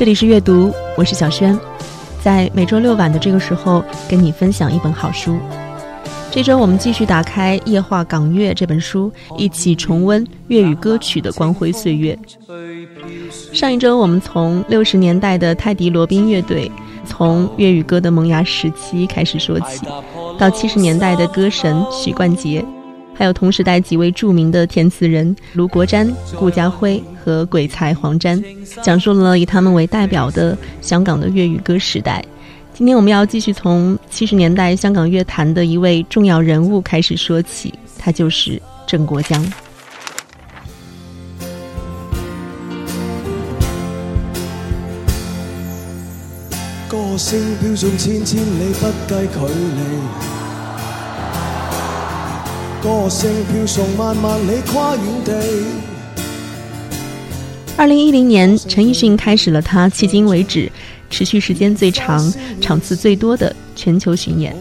这里是阅读，我是小轩，在每周六晚的这个时候跟你分享一本好书。这周我们继续打开《夜话港乐》这本书，一起重温粤语歌曲的光辉岁月。上一周我们从六十年代的泰迪罗宾乐队，从粤语歌的萌芽时期开始说起，到七十年代的歌神许冠杰。还有同时代几位著名的填词人卢国詹、顾家辉和鬼才黄沾，讲述了以他们为代表的香港的粤语歌时代。今天我们要继续从七十年代香港乐坛的一位重要人物开始说起，他就是郑国江。歌声飘送千千里，不计距离。歌声飘送万万里，跨远地。二零一零年，陈奕迅开始了他迄今为止持续时间最长、场次最多的全球巡演。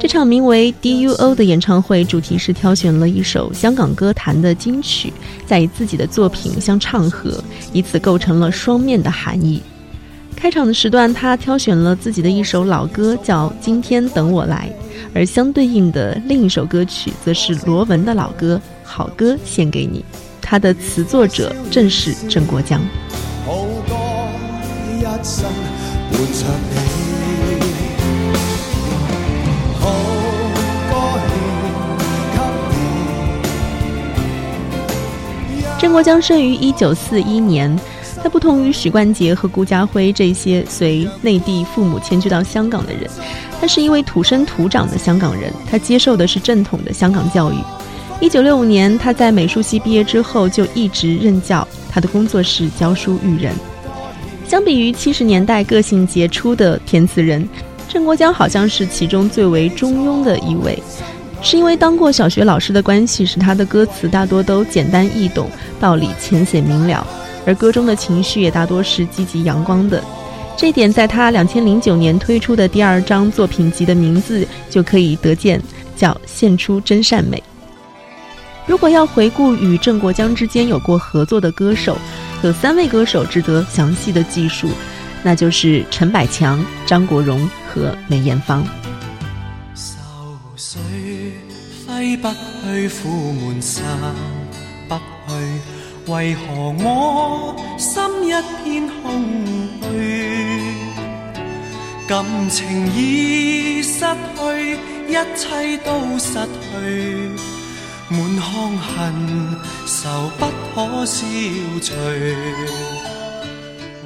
这场名为《DUO》的演唱会，主题是挑选了一首香港歌坛的金曲，在与自己的作品相唱和，以此构成了双面的含义。开场的时段，他挑选了自己的一首老歌，叫《今天等我来》。而相对应的另一首歌曲，则是罗文的老歌《好歌献给你》，他的词作者正是郑国江。郑国江生于一九四一年。他不同于许冠杰和顾家辉这些随内地父母迁居到香港的人，他是一位土生土长的香港人。他接受的是正统的香港教育。一九六五年，他在美术系毕业之后就一直任教，他的工作是教书育人。相比于七十年代个性杰出的填词人，郑国江好像是其中最为中庸的一位。是因为当过小学老师的关系，使他的歌词大多都简单易懂，道理浅显明了。而歌中的情绪也大多是积极阳光的，这点在他两千零九年推出的第二张作品集的名字就可以得见，叫《献出真善美》。如果要回顾与郑国江之间有过合作的歌手，有三位歌手值得详细的记述，那就是陈百强、张国荣和梅艳芳。为何我心一片空虚？感情已失去，一切都失去，满腔恨愁不可消除。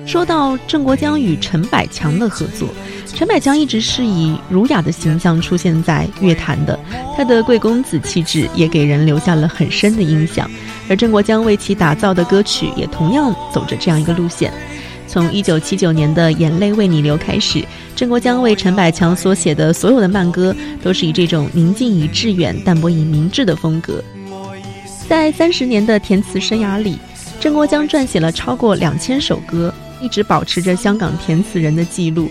说到郑国江与陈百强的合作，陈百强一直是以儒雅的形象出现在乐坛的，他的贵公子气质也给人留下了很深的印象。而郑国江为其打造的歌曲也同样走着这样一个路线。从一九七九年的《眼泪为你流》开始，郑国江为陈百强所写的所有的慢歌，都是以这种宁静以致远、淡泊以明志的风格。在三十年的填词生涯里，郑国江撰写了超过两千首歌，一直保持着香港填词人的记录。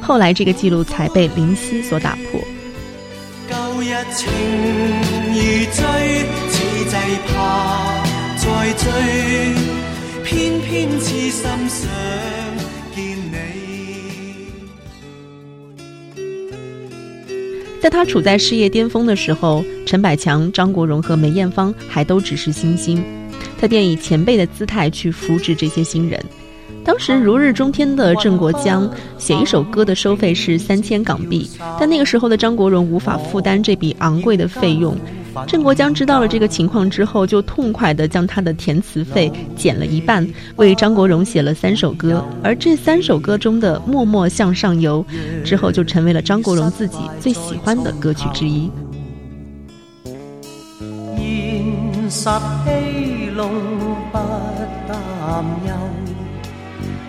后来，这个记录才被林夕所打破。旧日情。怕再追，偏偏痴心想见你。在他处在事业巅峰的时候，陈百强、张国荣和梅艳芳还都只是新星，他便以前辈的姿态去扶植这些新人。当时如日中天的郑国江写一首歌的收费是三千港币，但那个时候的张国荣无法负担这笔昂贵的费用。郑国江知道了这个情况之后，就痛快地将他的填词费减了一半，为张国荣写了三首歌。而这三首歌中的《默默向上游》，之后就成为了张国荣自己最喜欢的歌曲之一。实欺弄不担忧，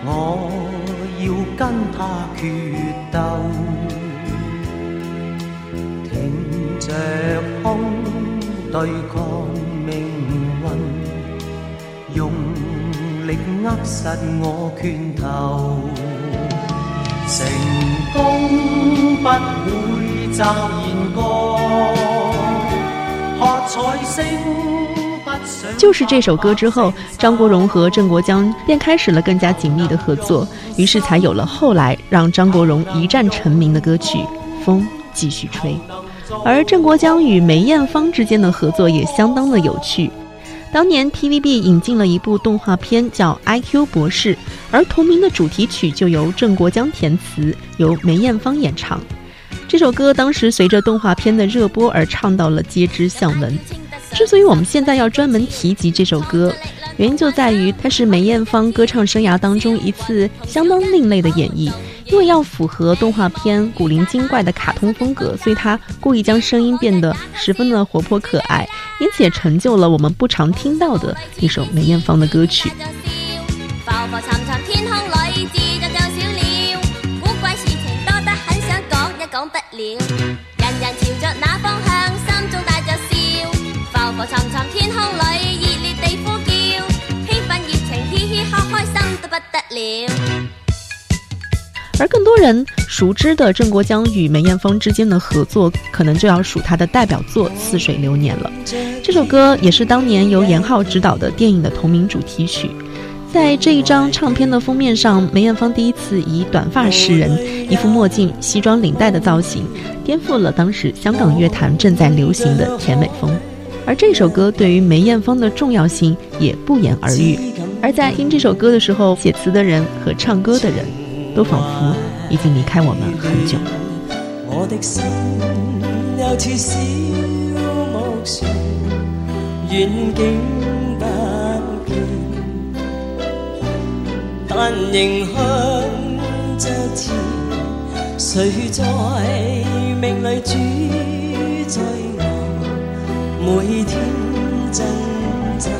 我要跟他决斗，挺着胸对抗命运，用力握实我拳头，成功不会骤然过，喝彩声。就是这首歌之后，张国荣和郑国江便开始了更加紧密的合作，于是才有了后来让张国荣一战成名的歌曲《风继续吹》。而郑国江与梅艳芳之间的合作也相当的有趣。当年 TVB 引进了一部动画片叫《IQ 博士》，而同名的主题曲就由郑国江填词，由梅艳芳演唱。这首歌当时随着动画片的热播而唱到了街知巷闻。之所以我们现在要专门提及这首歌，原因就在于它是梅艳芳歌唱生涯当中一次相当另类的演绎。因为要符合动画片古灵精怪的卡通风格，所以她故意将声音变得十分的活泼可爱，因此也成就了我们不常听到的一首梅艳芳的歌曲。里，热烈地呼叫，兴奋热情，嘻嘻哈开心得不得了。而更多人熟知的郑国江与梅艳芳之间的合作，可能就要数他的代表作《似水流年》了。这首歌也是当年由严浩执导的电影的同名主题曲。在这一张唱片的封面上，梅艳芳第一次以短发示人，一副墨镜、西装领带的造型，颠覆了当时香港乐坛正在流行的甜美风。而这首歌对于梅艳芳的重要性也不言而喻。而在听这首歌的时候，写词的人和唱歌的人，都仿佛已经离开我们很久。我的心又似小木船，远景不见，但仍向着前。谁在命里主宰？每天挣扎，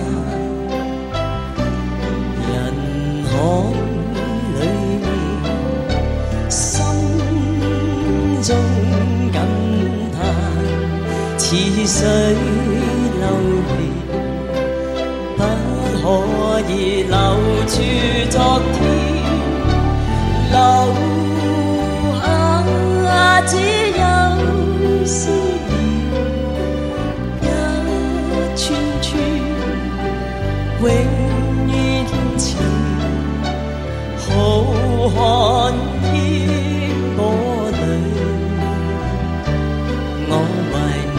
人海里面，心中感叹，似水流年，不可以留住昨天，留浩瀚天波里，我怀念，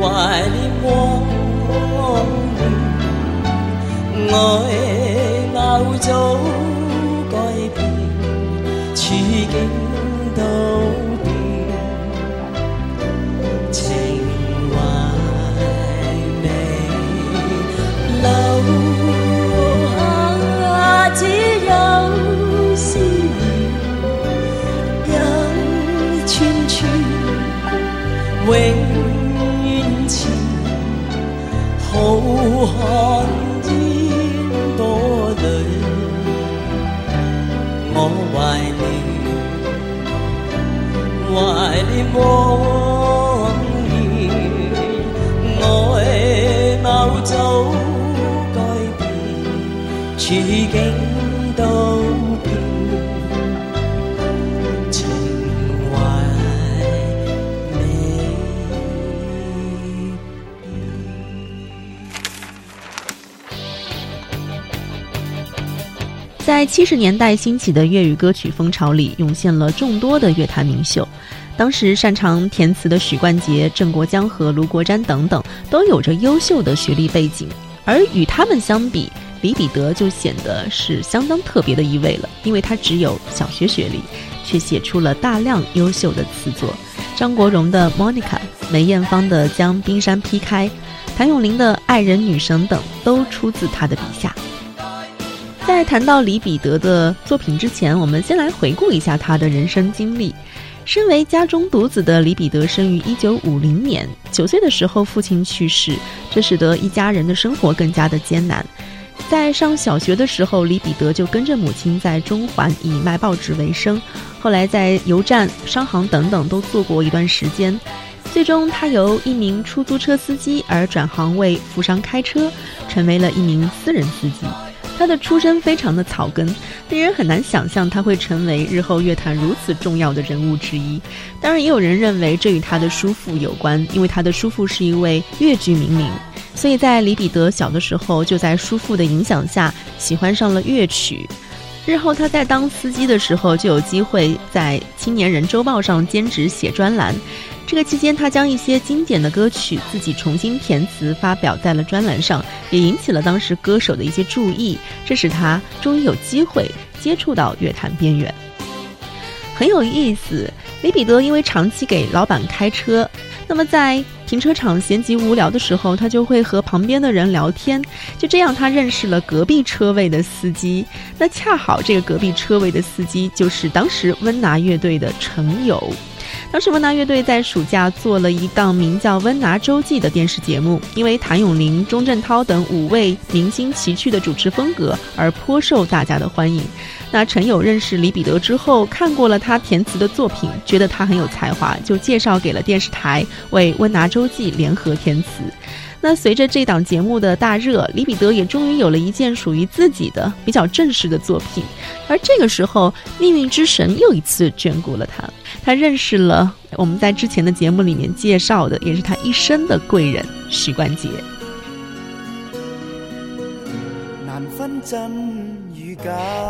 怀念往年，爱貌早改变，处境都。往年，爱貌早改变，处境都。在七十年代兴起的粤语歌曲风潮里，涌现了众多的乐坛名秀。当时擅长填词的许冠杰、郑国江和卢国詹等等，都有着优秀的学历背景。而与他们相比，李彼得就显得是相当特别的一位了，因为他只有小学学历，却写出了大量优秀的词作。张国荣的《Monica》，梅艳芳的《将冰山劈开》，谭咏麟的《爱人女神》等，都出自他的笔下。在谈到李彼得的作品之前，我们先来回顾一下他的人生经历。身为家中独子的李彼得，生于一九五零年，九岁的时候父亲去世，这使得一家人的生活更加的艰难。在上小学的时候，李彼得就跟着母亲在中环以卖报纸为生，后来在油站、商行等等都做过一段时间，最终他由一名出租车司机而转行为富商开车，成为了一名私人司机。他的出身非常的草根，令人很难想象他会成为日后乐坛如此重要的人物之一。当然，也有人认为这与他的叔父有关，因为他的叔父是一位越剧名伶，所以在李彼得小的时候就在叔父的影响下喜欢上了乐曲。日后他在当司机的时候就有机会在《青年人周报》上兼职写专栏。这个期间，他将一些经典的歌曲自己重新填词，发表在了专栏上，也引起了当时歌手的一些注意。这使他终于有机会接触到乐坛边缘。很有意思，李彼得因为长期给老板开车，那么在停车场闲极无聊的时候，他就会和旁边的人聊天。就这样，他认识了隔壁车位的司机。那恰好这个隔壁车位的司机就是当时温拿乐队的陈友。当时温拿乐队在暑假做了一档名叫《温拿周记》的电视节目，因为谭咏麟、钟镇涛等五位明星齐聚的主持风格而颇受大家的欢迎。那陈友认识李彼得之后，看过了他填词的作品，觉得他很有才华，就介绍给了电视台为《温拿周记》联合填词。那随着这档节目的大热，李彼得也终于有了一件属于自己的比较正式的作品。而这个时候，命运之神又一次眷顾了他，他认识了我们在之前的节目里面介绍的，也是他一生的贵人许冠杰。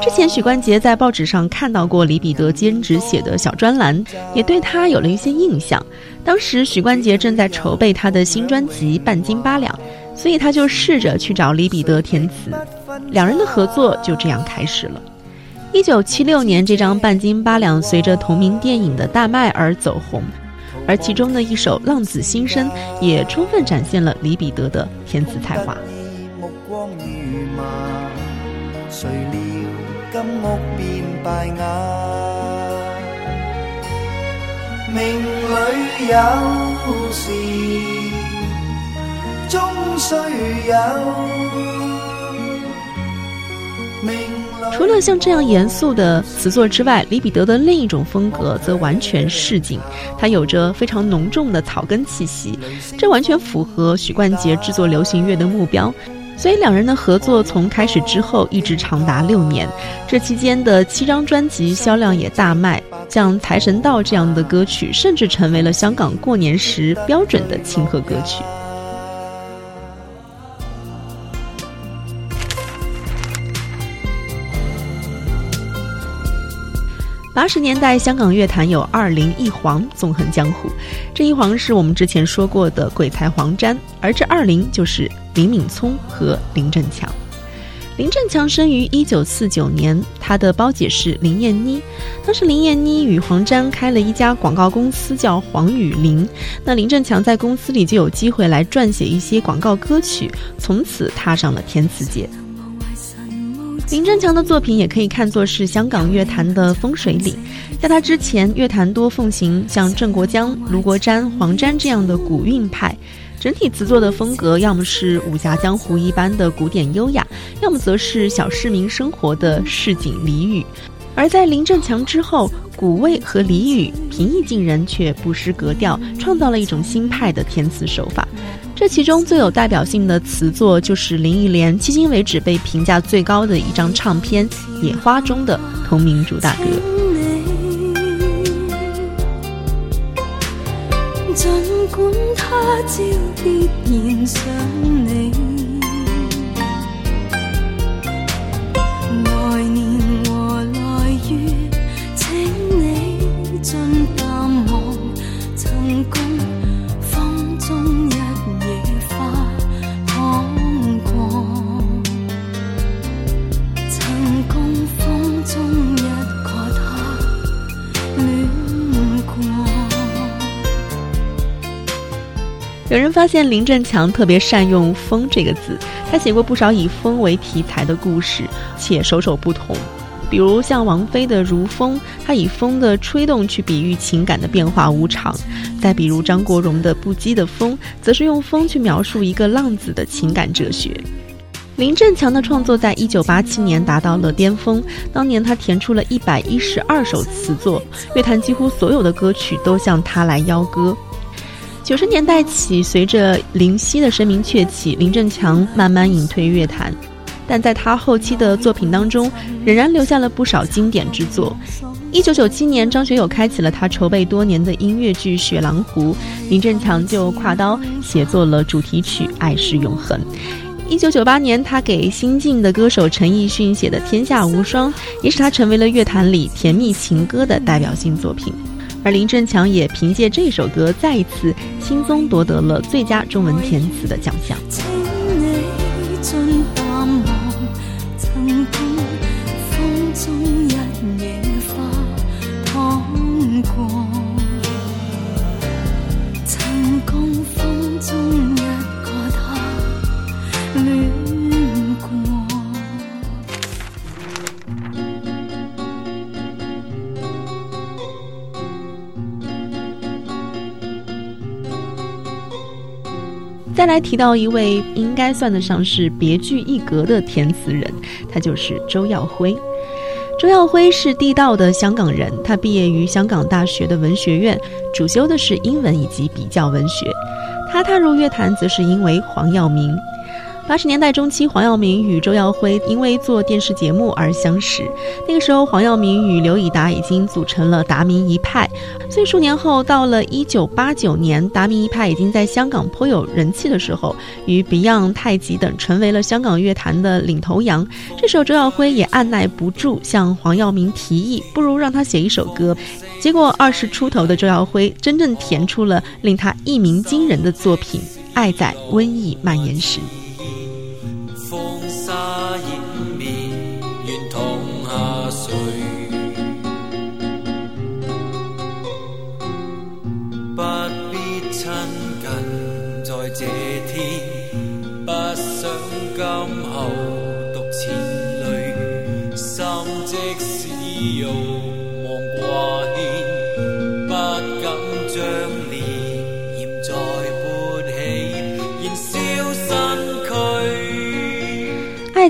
之前许冠杰在报纸上看到过李彼得兼职写的小专栏，也对他有了一些印象。当时许冠杰正在筹备他的新专辑《半斤八两》，所以他就试着去找李彼得填词，两人的合作就这样开始了。一九七六年，这张《半斤八两》随着同名电影的大卖而走红，而其中的一首《浪子心声》也充分展现了李彼得的填词才华。命里有时终须有。除了像这样严肃的词作之外，李彼得的另一种风格则完全市井，他有着非常浓重的草根气息，这完全符合许冠杰制作流行乐的目标。所以两人的合作从开始之后一直长达六年，这期间的七张专辑销量也大卖，像《财神到》这样的歌曲甚至成为了香港过年时标准的庆贺歌曲。八十年代香港乐坛有二零一黄纵横江湖，这一黄是我们之前说过的鬼才黄沾，而这二零就是林敏聪和林振强。林振强生于一九四九年，他的胞姐是林燕妮。当时林燕妮与黄沾开了一家广告公司，叫黄雨林。那林振强在公司里就有机会来撰写一些广告歌曲，从此踏上了填词界。林振强的作品也可以看作是香港乐坛的风水岭。在他之前，乐坛多奉行像郑国江、卢国詹、黄沾这样的古韵派，整体词作的风格要么是武侠江湖一般的古典优雅，要么则是小市民生活的市井俚语。而在林振强之后，古味和俚语平易近人，却不失格调，创造了一种新派的填词手法。这其中最有代表性的词作，就是林忆莲迄今为止被评价最高的一张唱片《野花》中的同名主打歌。尽管他朝必然想你，有人发现林振强特别善用“风”这个字，他写过不少以风为题材的故事，且首首不同。比如像王菲的《如风》，他以风的吹动去比喻情感的变化无常；再比如张国荣的《不羁的风》，则是用风去描述一个浪子的情感哲学。林振强的创作在一九八七年达到了巅峰，当年他填出了一百一十二首词作，乐坛几乎所有的歌曲都向他来邀歌。九十年代起，随着林夕的声名鹊起，林振强慢慢隐退乐坛，但在他后期的作品当中，仍然留下了不少经典之作。一九九七年，张学友开启了他筹备多年的音乐剧《雪狼湖》，林振强就跨刀写作了主题曲《爱是永恒》。一九九八年，他给新晋的歌手陈奕迅写的《天下无双》，也使他成为了乐坛里甜蜜情歌的代表性作品。而林振强也凭借这首歌，再一次轻松夺得了最佳中文填词的奖项。再来提到一位应该算得上是别具一格的填词人，他就是周耀辉。周耀辉是地道的香港人，他毕业于香港大学的文学院，主修的是英文以及比较文学。他踏入乐坛则是因为黄耀明。八十年代中期，黄耀明与周耀辉因为做电视节目而相识。那个时候，黄耀明与刘以达已经组成了达明一派。所以数年后，到了一九八九年，达明一派已经在香港颇有人气的时候，与 Beyond、太极等成为了香港乐坛的领头羊。这时候，周耀辉也按耐不住，向黄耀明提议，不如让他写一首歌。结果，二十出头的周耀辉真正填出了令他一鸣惊人的作品《爱在瘟疫蔓延时》。风沙掩面，愿躺下睡。不必亲近，在这天，不想今后独浅泪。心即使溶。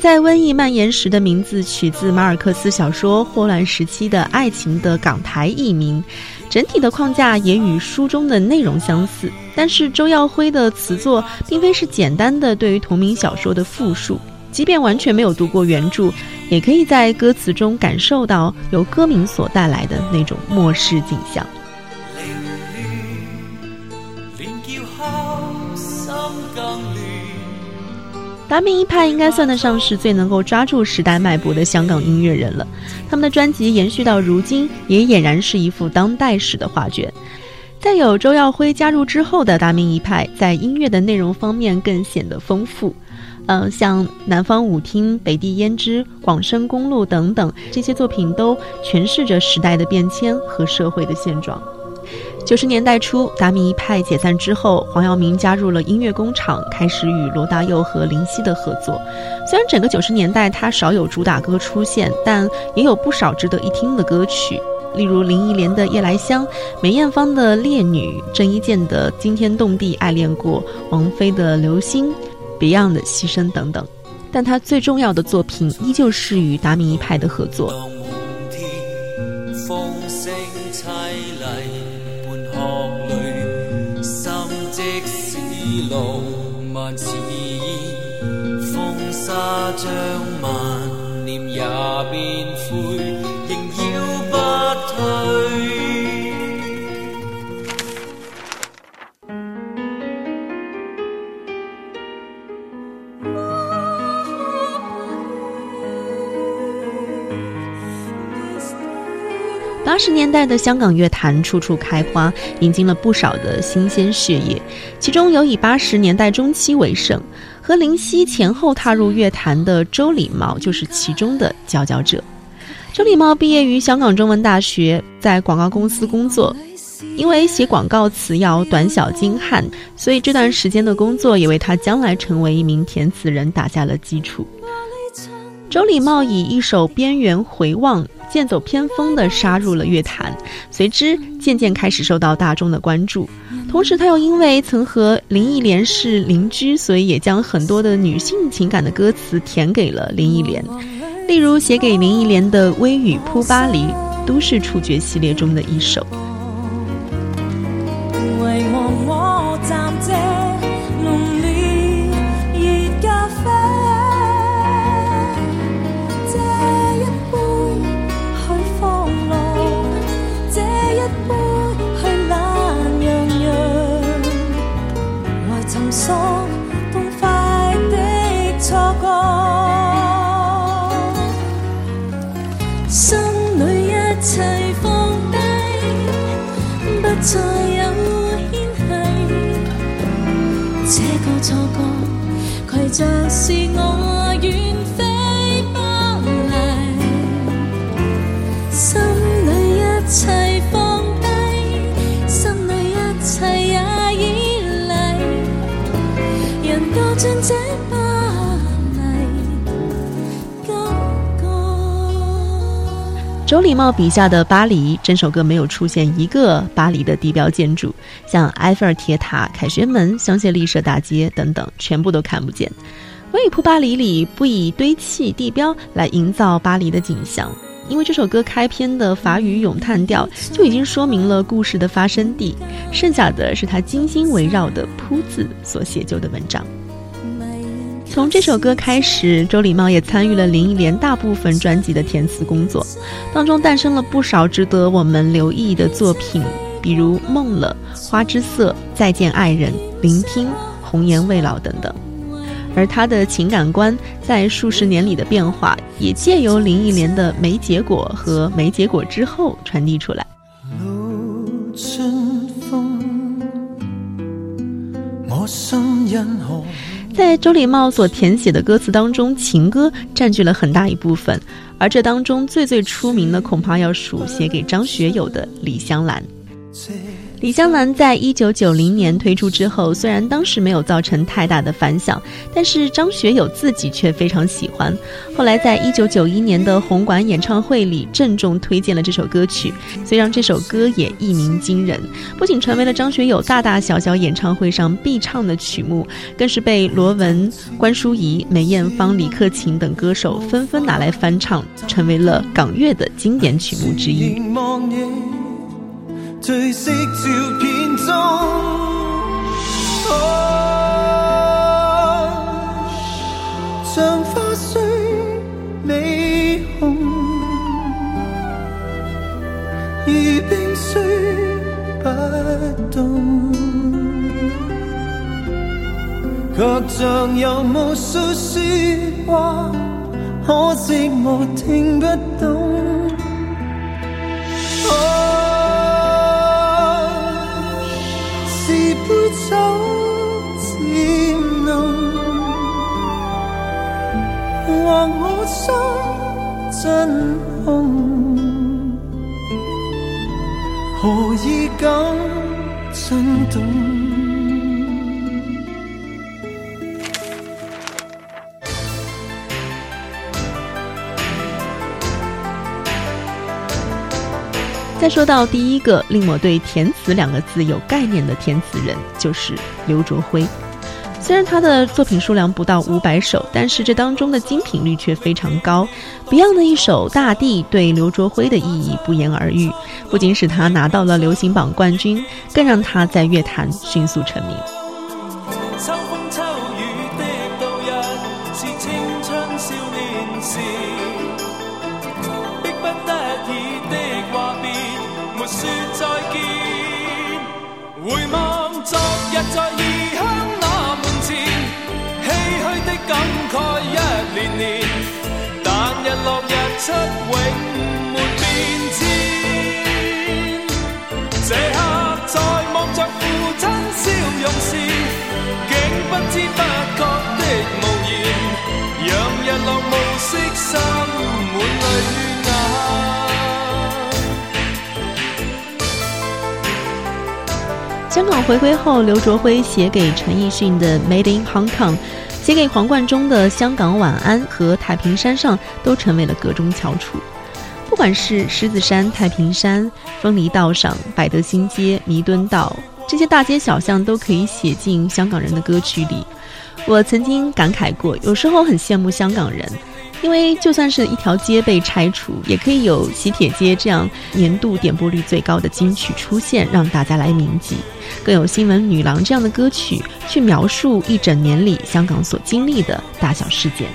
在瘟疫蔓延时的名字取自马尔克斯小说《霍乱时期的爱情》的港台译名，整体的框架也与书中的内容相似。但是周耀辉的词作并非是简单的对于同名小说的复述，即便完全没有读过原著，也可以在歌词中感受到由歌名所带来的那种末世景象。达明一派应该算得上是最能够抓住时代脉搏的香港音乐人了。他们的专辑延续到如今，也俨然是一幅当代史的画卷。在有周耀辉加入之后的达明一派，在音乐的内容方面更显得丰富。嗯，像《南方舞厅》《北地胭脂》《广深公路》等等这些作品，都诠释着时代的变迁和社会的现状。九十年代初，达明一派解散之后，黄耀明加入了音乐工厂，开始与罗大佑和林夕的合作。虽然整个九十年代他少有主打歌出现，但也有不少值得一听的歌曲，例如林忆莲的《夜来香》，梅艳芳的《烈女》，郑伊健的《惊天动地爱恋过》，王菲的《流星》，Beyond 的《牺牲》等等。但他最重要的作品，依旧是与达明一派的合作。浪漫似烟，风沙将万念也变灰，十年代的香港乐坛处处开花，引进了不少的新鲜血液，其中有以八十年代中期为盛，和林夕前后踏入乐坛的周礼茂就是其中的佼佼者。周礼茂毕业于香港中文大学，在广告公司工作，因为写广告词要短小精悍，所以这段时间的工作也为他将来成为一名填词人打下了基础。周礼茂以一首《边缘回望》剑走偏锋地杀入了乐坛，随之渐渐开始受到大众的关注。同时，他又因为曾和林忆莲是邻居，所以也将很多的女性情感的歌词填给了林忆莲，例如写给林忆莲的《微雨扑巴黎》，都市触觉系列中的一首。周礼貌笔下的巴黎，整首歌没有出现一个巴黎的地标建筑，像埃菲尔铁塔、凯旋门、香榭丽舍大街等等，全部都看不见。《威普巴黎》里不以堆砌地标来营造巴黎的景象，因为这首歌开篇的法语咏叹调就已经说明了故事的发生地，剩下的是他精心围绕的铺字所写就的文章。从这首歌开始，周礼茂也参与了林忆莲大部分专辑的填词工作，当中诞生了不少值得我们留意的作品，比如《梦了》《花之色》《再见爱人》《聆听》《红颜未老》等等。而他的情感观在数十年里的变化，也借由林忆莲的《没结果》和《没结果之后》传递出来。我心因何在周礼茂所填写的歌词当中，情歌占据了很大一部分，而这当中最最出名的，恐怕要数写给张学友的《李香兰》。李香兰在一九九零年推出之后，虽然当时没有造成太大的反响，但是张学友自己却非常喜欢。后来在一九九一年的红馆演唱会里郑重推荐了这首歌曲，所以让这首歌也一鸣惊人，不仅成为了张学友大大小小演唱会上必唱的曲目，更是被罗文、关淑怡、梅艳芳、李克勤等歌手纷纷拿来翻唱，成为了港乐的经典曲目之一。最色照片中，像花虽美红，如冰虽不冻，却像有无数说话，可惜我听不懂。真空，何以敢震动？再说到第一个令我对填词两个字有概念的填词人，就是刘卓辉。虽然他的作品数量不到五百首，但是这当中的精品率却非常高。Beyond 的一首《大地》对刘卓辉的意义不言而喻，不仅使他拿到了流行榜冠军，更让他在乐坛迅速成名。在异乡那落日出永没变迁。这刻在望着父亲笑容时，竟不知不觉的无言，让日落暮色心满泪眼。香港回归后，刘卓辉写给陈奕迅的《Made in Hong Kong》，写给黄贯中的《香港晚安》和《太平山上》都成为了歌中翘楚。不管是狮子山、太平山、丰梨道上、百德新街、弥敦道，这些大街小巷都可以写进香港人的歌曲里。我曾经感慨过，有时候很羡慕香港人。因为就算是一条街被拆除，也可以有《喜帖街》这样年度点播率最高的金曲出现，让大家来铭记；更有《新闻女郎》这样的歌曲去描述一整年里香港所经历的大小事件。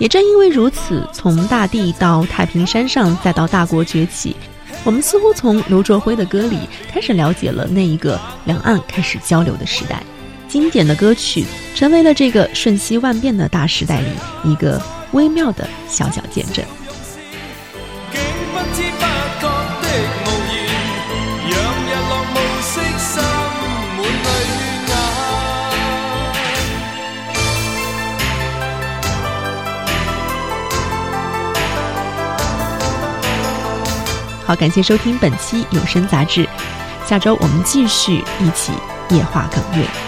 也正因为如此，从大地到太平山上，再到大国崛起，我们似乎从刘卓辉的歌里开始了解了那一个两岸开始交流的时代。经典的歌曲成为了这个瞬息万变的大时代里一个。微妙的小小见证。好，感谢收听本期有声杂志，下周我们继续一起夜话港乐。